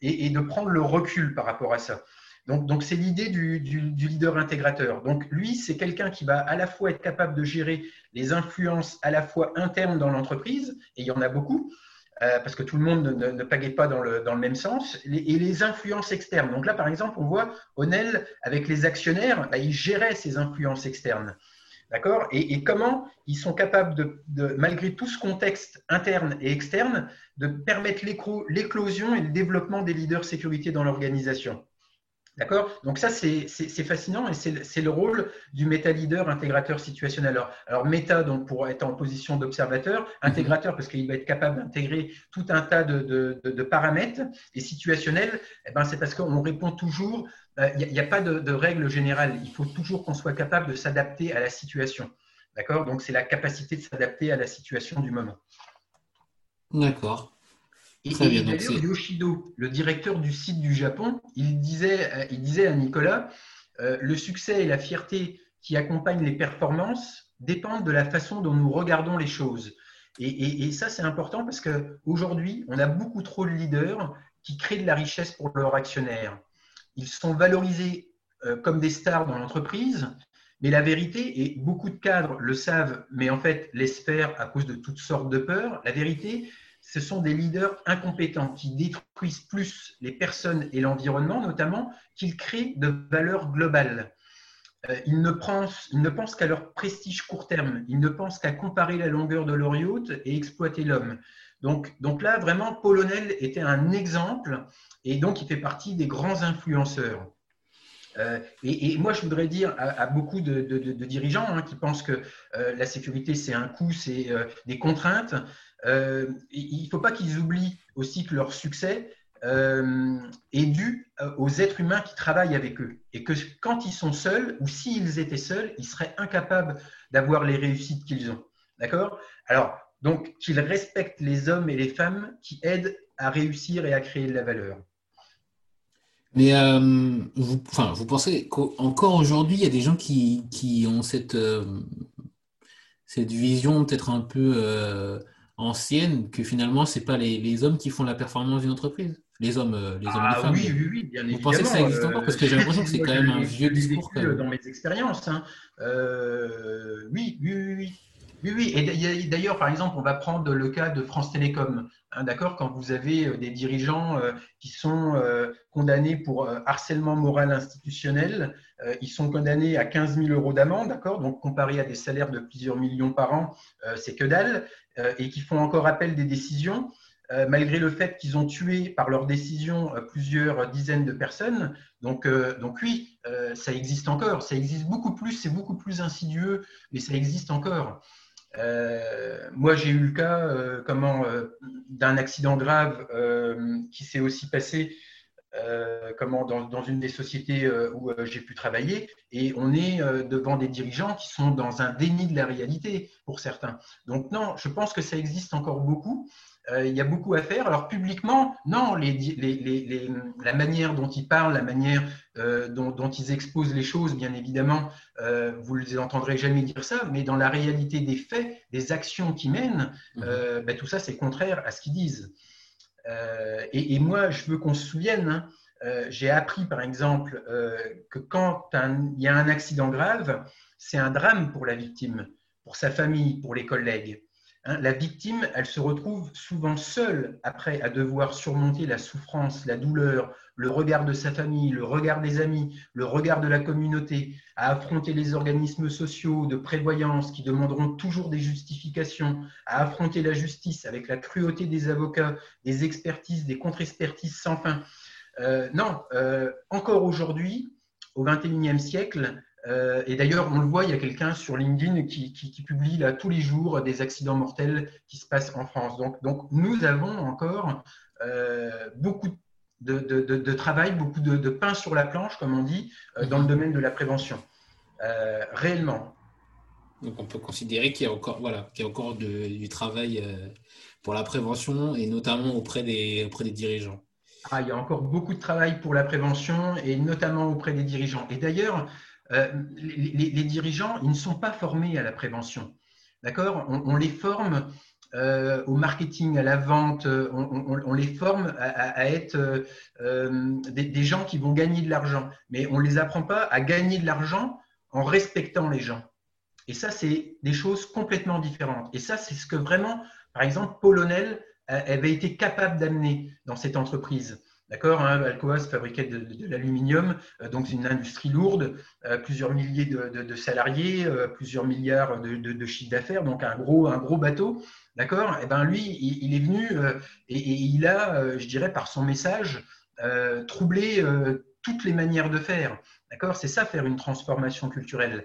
et de prendre le recul par rapport à ça? Donc, c'est l'idée du, leader intégrateur. Donc, lui, c'est quelqu'un qui va à la fois être capable de gérer les influences à la fois internes dans l'entreprise, et il y en a beaucoup, euh, parce que tout le monde ne, ne, pagaie pas dans le, même sens, et les influences externes. Donc là, par exemple, on voit Onel, avec les actionnaires, bah, il gérait ces influences externes. D'accord? Et, comment ils sont capables, de, malgré tout ce contexte interne et externe, de permettre l'éclosion et le développement des leaders sécurité dans l'organisation? D'accord? Donc ça, c'est fascinant et c'est le rôle du méta-leader intégrateur situationnel. Alors, alors, méta, donc pour être en position d'observateur, intégrateur parce qu'il va être capable d'intégrer tout un tas de, de, paramètres, et situationnel, eh ben, c'est parce qu'on répond toujours, euh, il n'y a, pas de, règle générale, il faut toujours qu'on soit capable de s'adapter à la situation. D'accord? Donc c'est la capacité de s'adapter à la situation du moment. D'accord. Et, d'ailleurs, Yoshido, le directeur du site du Japon, il disait, euh, il disait à Nicolas, euh, le succès et la fierté qui accompagnent les performances dépendent de la façon dont nous regardons les choses. Et, ça, c'est important parce qu'aujourd'hui, on a beaucoup trop de leaders qui créent de la richesse pour leurs actionnaires. Ils sont valorisés euh, comme des stars dans l'entreprise, mais la vérité, et beaucoup de cadres le savent, mais en fait laissent faire à cause de toutes sortes de peurs, la vérité, ce sont des leaders incompétents qui détruisent plus les personnes et l'environnement, notamment, qu'ils créent de valeur globale. Euh, ils, ne pensent, qu'à leur prestige court terme, ils ne pensent qu'à comparer la longueur de leur yacht et exploiter l'homme. Donc, là, vraiment, Paul était un exemple et donc il fait partie des grands influenceurs. Euh, et, moi, je voudrais dire à, beaucoup de, dirigeants hein, qui pensent que euh, la sécurité, c'est un coût, c'est des contraintes. Euh, il ne faut pas qu'ils oublient aussi que leur succès euh, est dû euh, aux êtres humains qui travaillent avec eux. Et que quand ils sont seuls, ou s'ils étaient seuls, ils seraient incapables d'avoir les réussites qu'ils ont. D'accord? Alors, donc, qu'ils respectent les hommes et les femmes qui aident à réussir et à créer de la valeur. Mais vous, pensez qu'encore aujourd'hui, il y a des gens qui, qui ont cette, cette vision peut-être un peu ancienne que finalement, ce n'est pas les, hommes qui font la performance d'une entreprise les hommes, euh, les hommes et les ah femmes. Oui, oui, oui, bien Vous pensez que ça existe encore? Parce que j'ai l'impression que c'est quand même un vieux discours. Dans mes expériences, hein. euh, oui, oui, oui, oui. Oui, oui. Et d'ailleurs, par exemple, on va prendre le cas de France Télécom. Hein, d'accord? Quand vous avez euh, des dirigeants qui sont condamnés pour harcèlement moral institutionnel, ils sont condamnés à 15 000 euros d'amende, d'accord? Donc, comparé à des salaires de plusieurs millions par an, c'est que dalle. Euh, et qui font encore appel des décisions, euh, malgré le fait qu'ils ont tué par leurs décisions euh, plusieurs dizaines de personnes. Donc, donc oui, ça existe encore. Ça existe beaucoup plus, c'est beaucoup plus insidieux, mais ça existe encore. moi, j'ai eu le cas d'un accident grave qui s'est aussi passé comment, dans, dans, une des sociétés où j'ai pu travailler, et on est devant des dirigeants qui sont dans un déni de la réalité pour certains. Donc non, je pense que ça existe encore beaucoup. il y a beaucoup à faire. Alors publiquement, non, les, les, les, la manière dont ils parlent, la manière dont, dont, ils exposent les choses, bien évidemment, vous ne les entendrez jamais dire ça, mais dans la réalité des faits, des actions qu'ils mènent, mmh. ben, tout ça, c'est contraire à ce qu'ils disent. Euh, et, moi, je veux qu'on se souvienne, hein, euh, j'ai appris par exemple euh, que quand il y a un accident grave, c'est un drame pour la victime, pour sa famille, pour les collègues. Hein. la victime, elle se retrouve souvent seule après à devoir surmonter la souffrance, la douleur, le regard de sa famille, le regard des amis, le regard de la communauté, à affronter les organismes sociaux de prévoyance qui demanderont toujours des justifications, à affronter la justice avec la cruauté des avocats, des expertises, des contre-expertises sans fin. Euh, non, euh, encore aujourd'hui, au XXIe siècle, euh, et d'ailleurs, on le voit, il y a quelqu'un sur LinkedIn qui, publie tous les jours des accidents mortels qui se passent en France. Donc, donc nous avons encore beaucoup de de, travail, beaucoup de, pain sur la planche, comme on dit, dans le mhm. domaine de la prévention. réellement. Donc on peut considérer qu'il y a encore, voilà, qu'il y a encore du travail pour la prévention et notamment auprès des, auprès des dirigeants. Ah, il y a encore beaucoup de travail pour la prévention et notamment auprès des dirigeants. Et d'ailleurs, les, dirigeants, ils ne sont pas formés à la prévention. D'accord? On, les forme euh, au marketing, à la vente, on, les forme à, être euh, des, gens qui vont gagner de l'argent. Mais on ne les apprend pas à gagner de l'argent en respectant les gens. Et ça, c'est des choses complètement différentes. Et ça, c'est ce que vraiment, par exemple, Paul O'Neill avait été capable d'amener dans cette entreprise. D'accord hein, Alcoa fabriquait de, l'aluminium, euh, donc une industrie lourde, euh, plusieurs milliers de, salariés, euh, plusieurs milliards de, chiffre d'affaires, donc un gros, bateau. D'accord eh ben lui, il, est venu et, il a, je dirais, par son message, troublé toutes les manières de faire. D'accord C'est ça faire une transformation culturelle.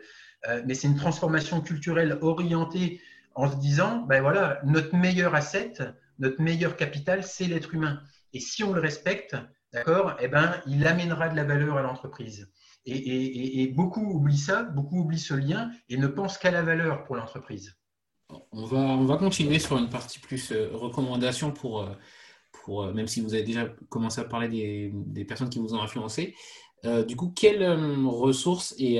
mais c'est une transformation culturelle orientée en se disant, ben voilà, notre meilleur asset, notre meilleur capital, c'est l'être humain. Et si on le respecte, d'accord, eh ben, il amènera de la valeur à l'entreprise. Et, beaucoup oublient ça, beaucoup oublient ce lien et ne pensent qu'à la valeur pour l'entreprise. On va, on va continuer sur une partie plus euh, recommandation pour, euh, pour, euh, même si vous avez déjà commencé à parler des, des personnes qui vous ont influencé. du coup, quelles ressources et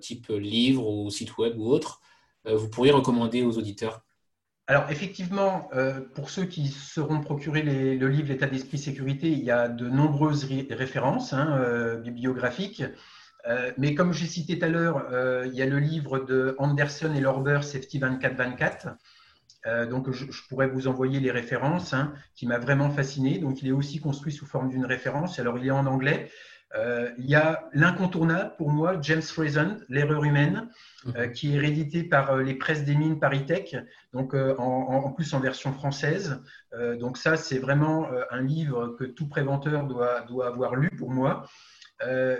type livre ou site web ou autre vous pourriez recommander aux auditeurs? Alors effectivement, euh, pour ceux qui seront procurés le livre L'état d'esprit sécurité, il y a de nombreuses références hein, euh, bibliographiques. Euh, mais comme j'ai cité tout à l'heure, il y a le livre de Anderson et Lorber, Safety 2424. donc je, pourrais vous envoyer les références, hein, qui m'a vraiment fasciné. Donc il est aussi construit sous forme d'une référence. Alors il est en anglais. Euh, il y a l'incontournable pour moi, James Friesen, L'erreur humaine, euh, mhm. qui est réédité par euh, les presses des mines Paritech, donc en, plus en version française. donc ça, c'est vraiment un livre que tout préventeur doit, doit avoir lu pour moi.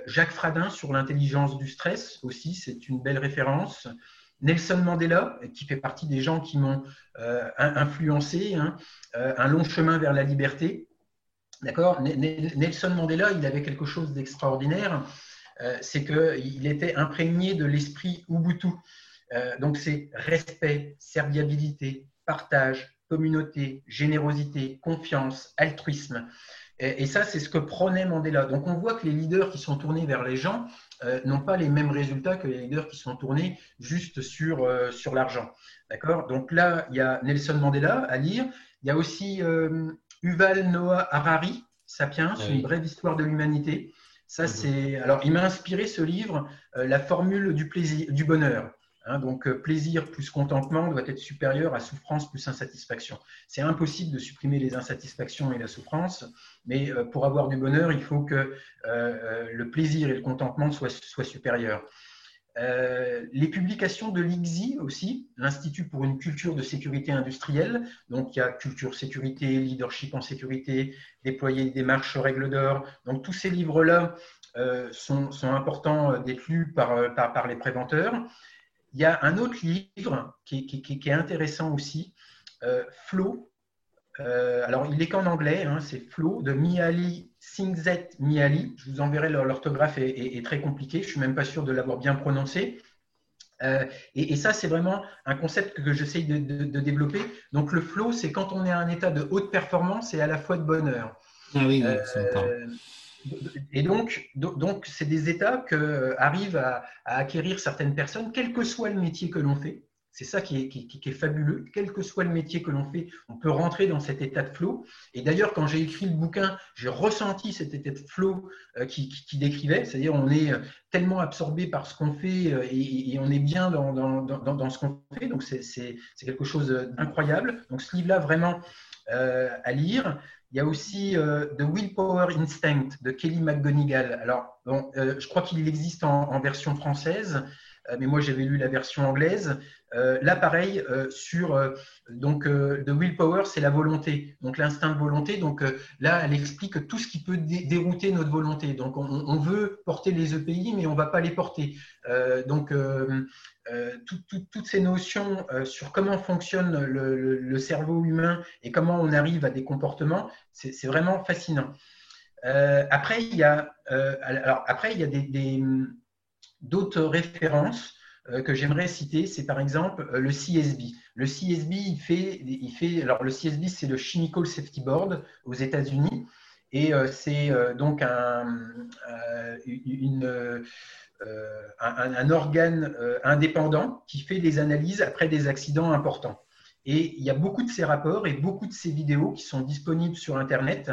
Jacques Fradin sur l'intelligence du stress aussi, c'est une belle référence. Nelson Mandela, qui fait partie des gens qui m'ont influencé, hein, Un long chemin vers la liberté. D'accord Nelson Mandela, il avait quelque chose d'extraordinaire, euh, c'est qu'il était imprégné de l'esprit Ubuntu. Euh, donc, c'est respect, serviabilité, partage, communauté, générosité, confiance, altruisme. Et, ça, c'est ce que prônait Mandela. Donc, on voit que les leaders qui sont tournés vers les gens euh, n'ont pas les mêmes résultats que les leaders qui sont tournés juste sur, sur l'argent. D'accord? Donc là, il y a Nelson Mandela à lire. Il y a aussi Yuval Noah Harari, Sapiens, une brève histoire de l'humanité. Ça, mhm. c'est. Alors, il m'a inspiré ce livre, euh, la formule du plaisir, du bonheur. Hein. donc, euh, plaisir plus contentement doit être supérieur à souffrance plus insatisfaction. C'est impossible de supprimer les insatisfactions et la souffrance, mais euh, pour avoir du bonheur, il faut que le plaisir et le contentement soient, soient supérieurs. Euh, les publications de l'IGSI aussi, l'Institut pour une culture de sécurité industrielle. Donc, il y a culture sécurité, leadership en sécurité, déployer des démarches règles d'or. Donc, tous ces livres-là euh, sont, importants d'être lus par, par, les préventeurs. Il y a un autre livre qui, qui, est intéressant aussi, euh, Flow. Alors, il n'est qu'en anglais, hein, c'est Flow de Miali Singzet Miali, je vous enverrai l'orthographe est, très compliqué, je ne suis même pas sûr de l'avoir bien prononcé. Euh, et, ça, c'est vraiment un concept que j'essaye de, développer. Donc, le flow, c'est quand on est à un état de haute performance et à la fois de bonheur. Ah oui, euh, Et donc, donc, c'est des états que arrivent à, acquérir certaines personnes, quel que soit le métier que l'on fait. C'est ça qui est, fabuleux. Quel que soit le métier que l'on fait, on peut rentrer dans cet état de flow. Et d'ailleurs, quand j'ai écrit le bouquin, j'ai ressenti cet état de flow euh, qui, décrivait. C'est-à-dire, on est euh, tellement absorbé par ce qu'on fait euh, et, on est bien dans, ce qu'on fait. Donc, c'est quelque chose d'incroyable. Donc, ce livre-là, vraiment à lire. Il y a aussi The Willpower Instinct de Kelly McGonigal. Alors, bon, je crois qu'il existe en, version française. Euh, mais moi j'avais lu la version anglaise. Euh, là, pareil, euh, sur donc the willpower, c'est la volonté, donc l'instinct de volonté. Donc là, elle explique tout ce qui peut dérouter notre volonté. Donc on, veut porter les EPI, mais on ne va pas les porter. donc toutes ces notions sur comment fonctionne le, cerveau humain et comment on arrive à des comportements, c'est vraiment fascinant. après, il y a, alors, après, il y a des, d'autres références que j'aimerais citer. C'est par exemple le CSB. Le CSB, fait, le CSB, c'est le Chemical Safety Board aux États-Unis. Et c'est donc un, un, organe indépendant qui fait des analyses après des accidents importants. Et il y a beaucoup de ces rapports et beaucoup de ces vidéos qui sont disponibles sur Internet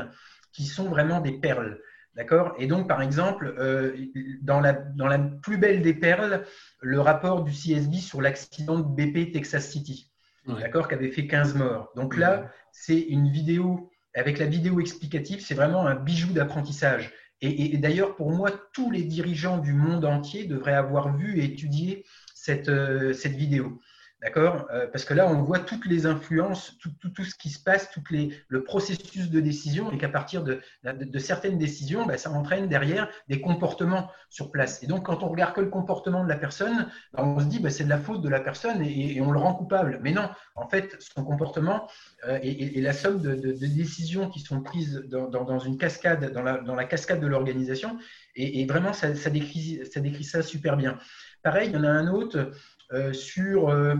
qui sont vraiment des perles. D'accord? Et donc, par exemple, euh, dans, la, dans la plus belle des perles, le rapport du CSB sur l'accident de BP Texas City, d'accord, qui avait fait 15 morts. Donc là, c'est une vidéo, avec la vidéo explicative, c'est vraiment un bijou d'apprentissage. Et, d'ailleurs, pour moi, tous les dirigeants du monde entier devraient avoir vu et étudié cette, euh, cette vidéo. D'accord? Euh, Parce que là, on voit toutes les influences, tout, ce qui se passe, tout les, le processus de décision, et qu'à partir de, certaines décisions, bah, ça entraîne derrière des comportements sur place. Et donc, quand on regarde que le comportement de la personne, bah, on se dit bah, c'est de la faute de la personne et, on le rend coupable. Mais non, en fait, son comportement euh, est, la somme de, décisions qui sont prises dans, une cascade, dans la, cascade de l'organisation. Et, vraiment, ça, décrit, ça décrit ça super bien. Pareil, il y en a un autre sur euh,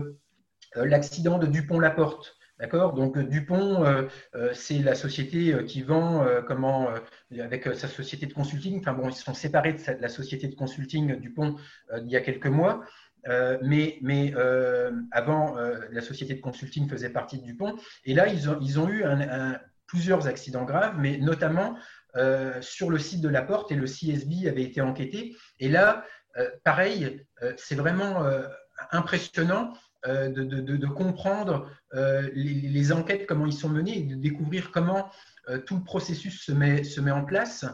euh, l'accident de Dupont-Laporte. D'accord? Donc Dupont, c'est la société qui vend comment avec sa société de consulting. Enfin bon, ils se sont séparés de la société de consulting Dupont il y a quelques mois. mais, mais avant, la société de consulting faisait partie de Dupont. Et là, ils ont, ils ont eu plusieurs accidents graves, mais notamment sur le site de la porte et le CSB avait été enquêté. Et là, pareil, c'est vraiment impressionnant euh, de, comprendre euh, les, enquêtes, comment ils sont menées, et de découvrir comment euh, tout le processus se met, se met en place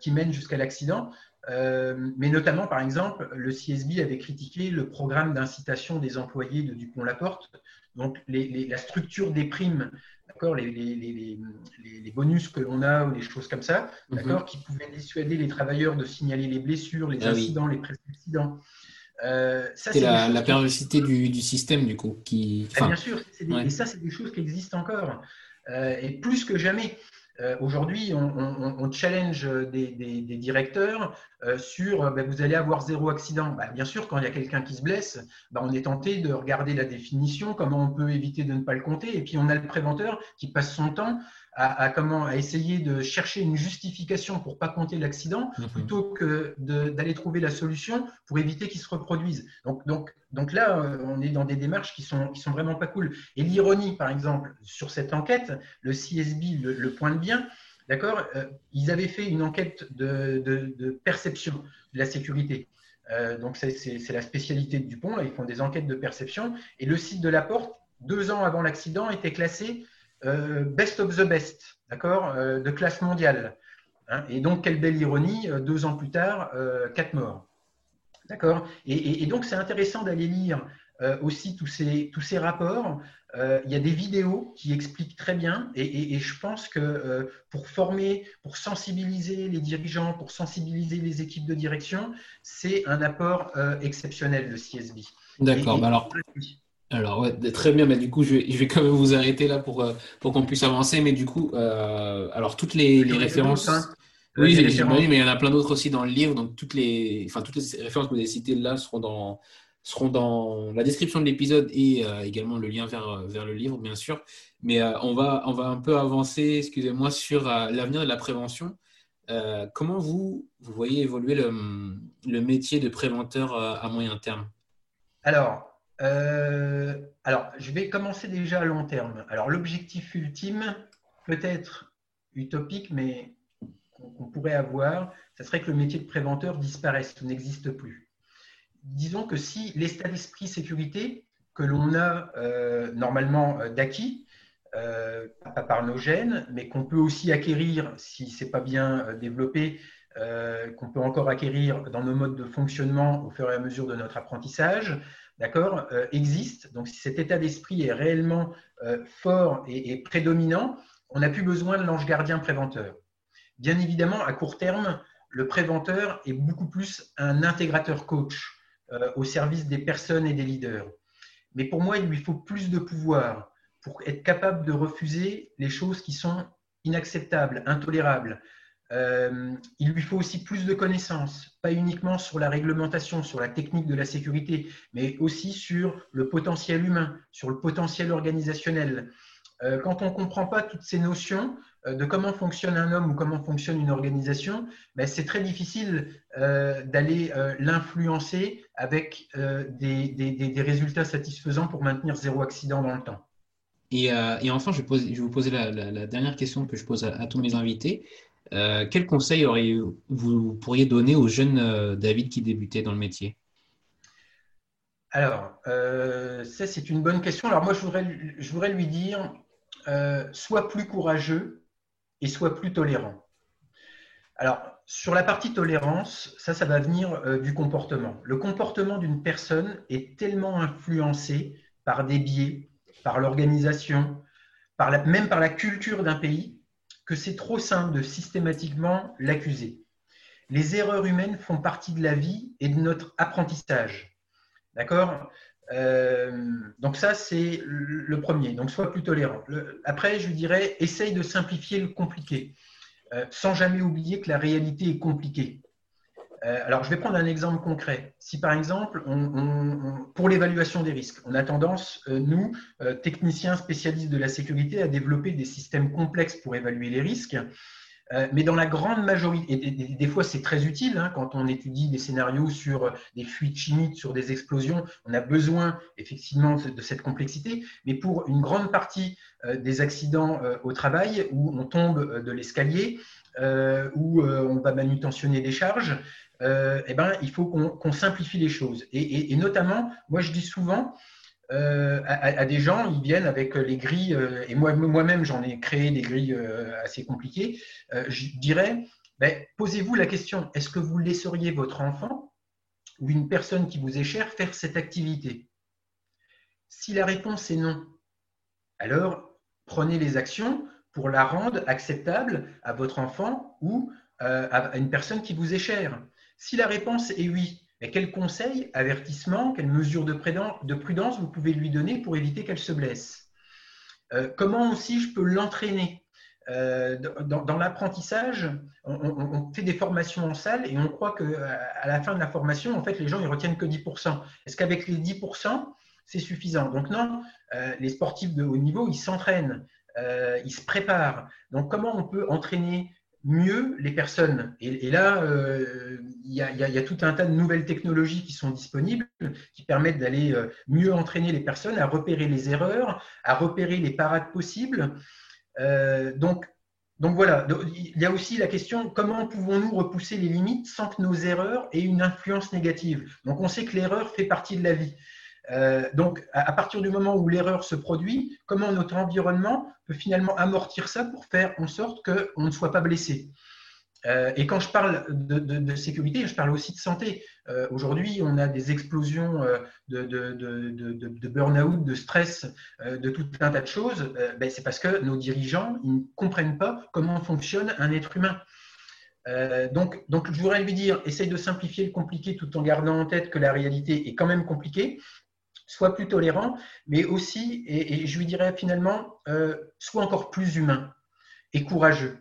qui mène jusqu'à l'accident. mais notamment, par exemple, le CSB avait critiqué le programme d'incitation des employés de Dupont-Laporte, donc la structure des primes, d'accord, les, les, bonus que l'on a ou les choses comme ça, mhm. d'accord, qui pouvaient dissuader les travailleurs de signaler les blessures, les ah incidents, les précédents. Euh, c'est la, la périodicité du, du, système, du coup. Qui... Ah, bien sûr, et ça, c'est des choses qui existent encore. Euh, et plus que jamais. Euh, aujourd'hui, on, challenge des, des, directeurs sur ben, vous allez avoir zéro accident. Ben, bien sûr, quand il y a quelqu'un qui se blesse, ben, on est tenté de regarder la définition, comment on peut éviter de ne pas le compter. Et puis, on a le préventeur qui passe son temps à, comment, à essayer de chercher une justification pour pas compter l'accident mhm. plutôt que d'aller trouver la solution pour éviter qu'il se reproduise. Donc, donc, donc là, euh, on est dans des démarches qui sont, qui sont vraiment pas cool. Et l'ironie, par exemple, sur cette enquête, le CSB le, le pointe bien. D'accord euh, Ils avaient fait une enquête de, de, perception de la sécurité. Euh, donc, c'est la spécialité de Dupont. ils font des enquêtes de perception. Et le site de la porte, deux ans avant l'accident, était classé best of the best, d'accord, euh, de classe mondiale. Hein. et donc, quelle belle ironie, euh, deux ans plus tard, quatre morts. D'accord et, donc, c'est intéressant d'aller lire aussi tous ces, tous ces rapports. il y a des vidéos qui expliquent très bien, et, je pense que pour former, pour sensibiliser les dirigeants, pour sensibiliser les équipes de direction, c'est un apport exceptionnel, le CSB. D'accord, bah alors. Alors, ouais, très bien, mais du coup, je vais, je vais quand même vous arrêter là pour, euh, pour qu'on puisse avancer. Mais du coup, euh, alors toutes les, références. Hein. Oui, mais il y en a plein d'autres aussi dans le livre. Donc, toutes les, enfin, toutes les références que vous avez citées là seront dans, seront dans la description de l'épisode et euh, également le lien vers, vers le livre, bien sûr. Mais on, va, on va un peu avancer, excusez-moi, sur l'avenir de la prévention. comment vous, vous voyez évoluer le, le métier de préventeur à moyen terme? Alors, euh, alors, je vais commencer déjà à long terme. Alors, l'objectif ultime, peut-être utopique, mais qu'on pourrait avoir, ce serait que le métier de préventeur disparaisse ou n'existe plus. Disons que si l'état d'esprit sécurité que l'on a euh, normalement euh, d'acquis, pas par nos gènes, mais qu'on peut aussi acquérir si ce n'est pas bien développé, qu'on peut encore acquérir dans nos modes de fonctionnement au fur et à mesure de notre apprentissage, d'accord, euh, existe. Donc, si cet état d'esprit est réellement euh, fort et, prédominant, on n'a plus besoin de l'ange gardien préventeur. Bien évidemment, à court terme, le préventeur est beaucoup plus un intégrateur coach euh, au service des personnes et des leaders. Mais pour moi, il lui faut plus de pouvoir pour être capable de refuser les choses qui sont inacceptables, intolérables. Il lui faut aussi plus de connaissances, pas uniquement sur la réglementation, sur la technique de la sécurité, mais aussi sur le potentiel humain, sur le potentiel organisationnel. quand on ne comprend pas toutes ces notions, euh, de comment fonctionne un homme ou comment fonctionne une organisation, ben, c'est très difficile euh, d'aller euh, l'influencer avec des, résultats satisfaisants pour maintenir zéro accident dans le temps. Et, enfin, je, vais vous poser la, dernière question que je pose à, tous mes invités. Quel conseil vous pourriez donner aux jeunes David qui débutaient dans le métier? Alors, ça c'est une bonne question. Alors moi, je voudrais, lui dire, sois plus courageux et soit plus tolérant. Alors, sur la partie tolérance, ça, ça va venir euh, du comportement. Le comportement d'une personne est tellement influencé par des biais, par l'organisation, même par la culture d'un pays, que c'est trop simple de systématiquement l'accuser. Les erreurs humaines font partie de la vie et de notre apprentissage. D'accord? Euh, donc ça, c'est le premier. Donc sois plus tolérant. après, je dirais, essaye de simplifier le compliqué, euh, sans jamais oublier que la réalité est compliquée. Euh, alors, je vais prendre un exemple concret. Si par exemple, pour l'évaluation des risques, on a tendance, nous, techniciens spécialistes de la sécurité, à développer des systèmes complexes pour évaluer les risques. Euh, mais dans la grande majorité, et des, fois c'est très utile hein, quand on étudie des scénarios sur des fuites chimiques, sur des explosions, on a besoin effectivement de cette complexité, mais pour une grande partie euh, des accidents euh, au travail où on tombe de l'escalier, où on va manutentionner des charges, eh ben, il faut qu'on simplifie les choses. et, notamment, moi je dis souvent, euh, à, des gens, ils viennent avec les grilles, euh, et moi-même j'en ai créé des grilles euh, assez compliquées, je dirais, ben, posez-vous la question, est-ce que vous laisseriez votre enfant ou une personne qui vous est chère faire cette activité? Si la réponse est non, alors prenez les actions pour la rendre acceptable à votre enfant ou à une personne qui vous est chère. Si la réponse est oui, et quels conseils, avertissements, quelles mesures de prudence vous pouvez lui donner pour éviter qu'elle se blesse? Euh, Comment aussi je peux l'entraîner? Euh, dans, l'apprentissage, on, fait des formations en salle et on croit qu'à la fin de la formation, en fait, les gens ils retiennent que 10%. Est-ce qu'avec les 10%, c'est suffisant? Donc non, euh, les sportifs de haut niveau, ils s'entraînent, ils se préparent. Donc comment on peut entraîner mieux les personnes. Et, là, euh, il y, a tout un tas de nouvelles technologies qui sont disponibles, qui permettent d'aller euh, mieux entraîner les personnes à repérer les erreurs, à repérer les parades possibles. Euh, donc, donc voilà, il y a aussi la question comment pouvons-nous repousser les limites sans que nos erreurs aient une influence négative? Donc on sait que l'erreur fait partie de la vie. Euh, donc, à, partir du moment où l'erreur se produit, comment notre environnement peut finalement amortir ça pour faire en sorte qu'on ne soit pas blessé? Euh, et quand je parle de, sécurité, je parle aussi de santé. Euh, aujourd'hui, on a des explosions de, burn-out, de stress, de tout un tas de choses. Ben, c'est parce que nos dirigeants ils ne comprennent pas comment fonctionne un être humain. donc, donc, je voudrais lui dire, essaye de simplifier le compliqué tout en gardant en tête que la réalité est quand même compliquée sois plus tolérant, mais aussi, et, je lui dirais finalement, euh, sois encore plus humain et courageux.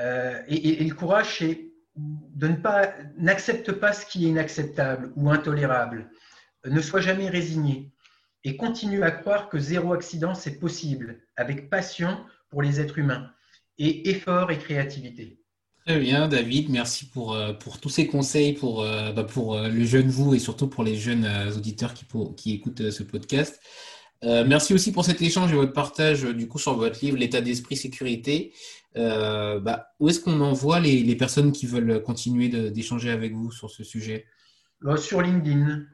Euh, et, le courage, c'est de ne pas, n'accepte pas ce qui est inacceptable ou intolérable. Ne sois jamais résigné et continue à croire que zéro accident, c'est possible, avec passion pour les êtres humains et effort et créativité. Très bien, David. Merci pour, euh, pour tous ces conseils pour, euh, bah, pour euh, le jeune vous et surtout pour les jeunes auditeurs qui, qui écoutent ce podcast. merci aussi pour cet échange et votre partage du coup sur votre livre L'état d'esprit sécurité. Bah, où est-ce qu'on envoie les, les, personnes qui veulent continuer d'échanger avec vous sur ce sujet? Sur LinkedIn.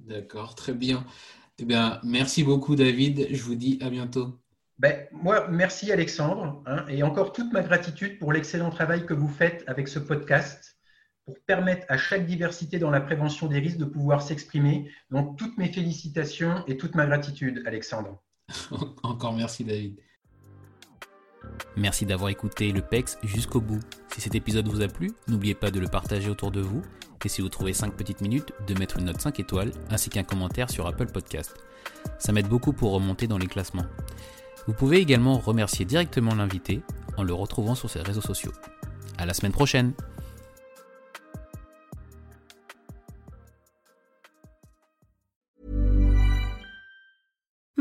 D'accord, très bien. Eh bien, merci beaucoup David. Je vous dis à bientôt. Ben, moi, merci Alexandre, hein, et encore toute ma gratitude pour l'excellent travail que vous faites avec ce podcast pour permettre à chaque diversité dans la prévention des risques de pouvoir s'exprimer. Donc, toutes mes félicitations et toute ma gratitude, Alexandre. encore merci, David. Merci d'avoir écouté le PEX jusqu'au bout. Si cet épisode vous a plu, n'oubliez pas de le partager autour de vous et si vous trouvez 5 petites minutes, de mettre une note 5 étoiles ainsi qu'un commentaire sur Apple Podcast. Ça m'aide beaucoup pour remonter dans les classements. Vous pouvez également remercier directement l'invité en le retrouvant sur ses réseaux sociaux. À la semaine prochaine.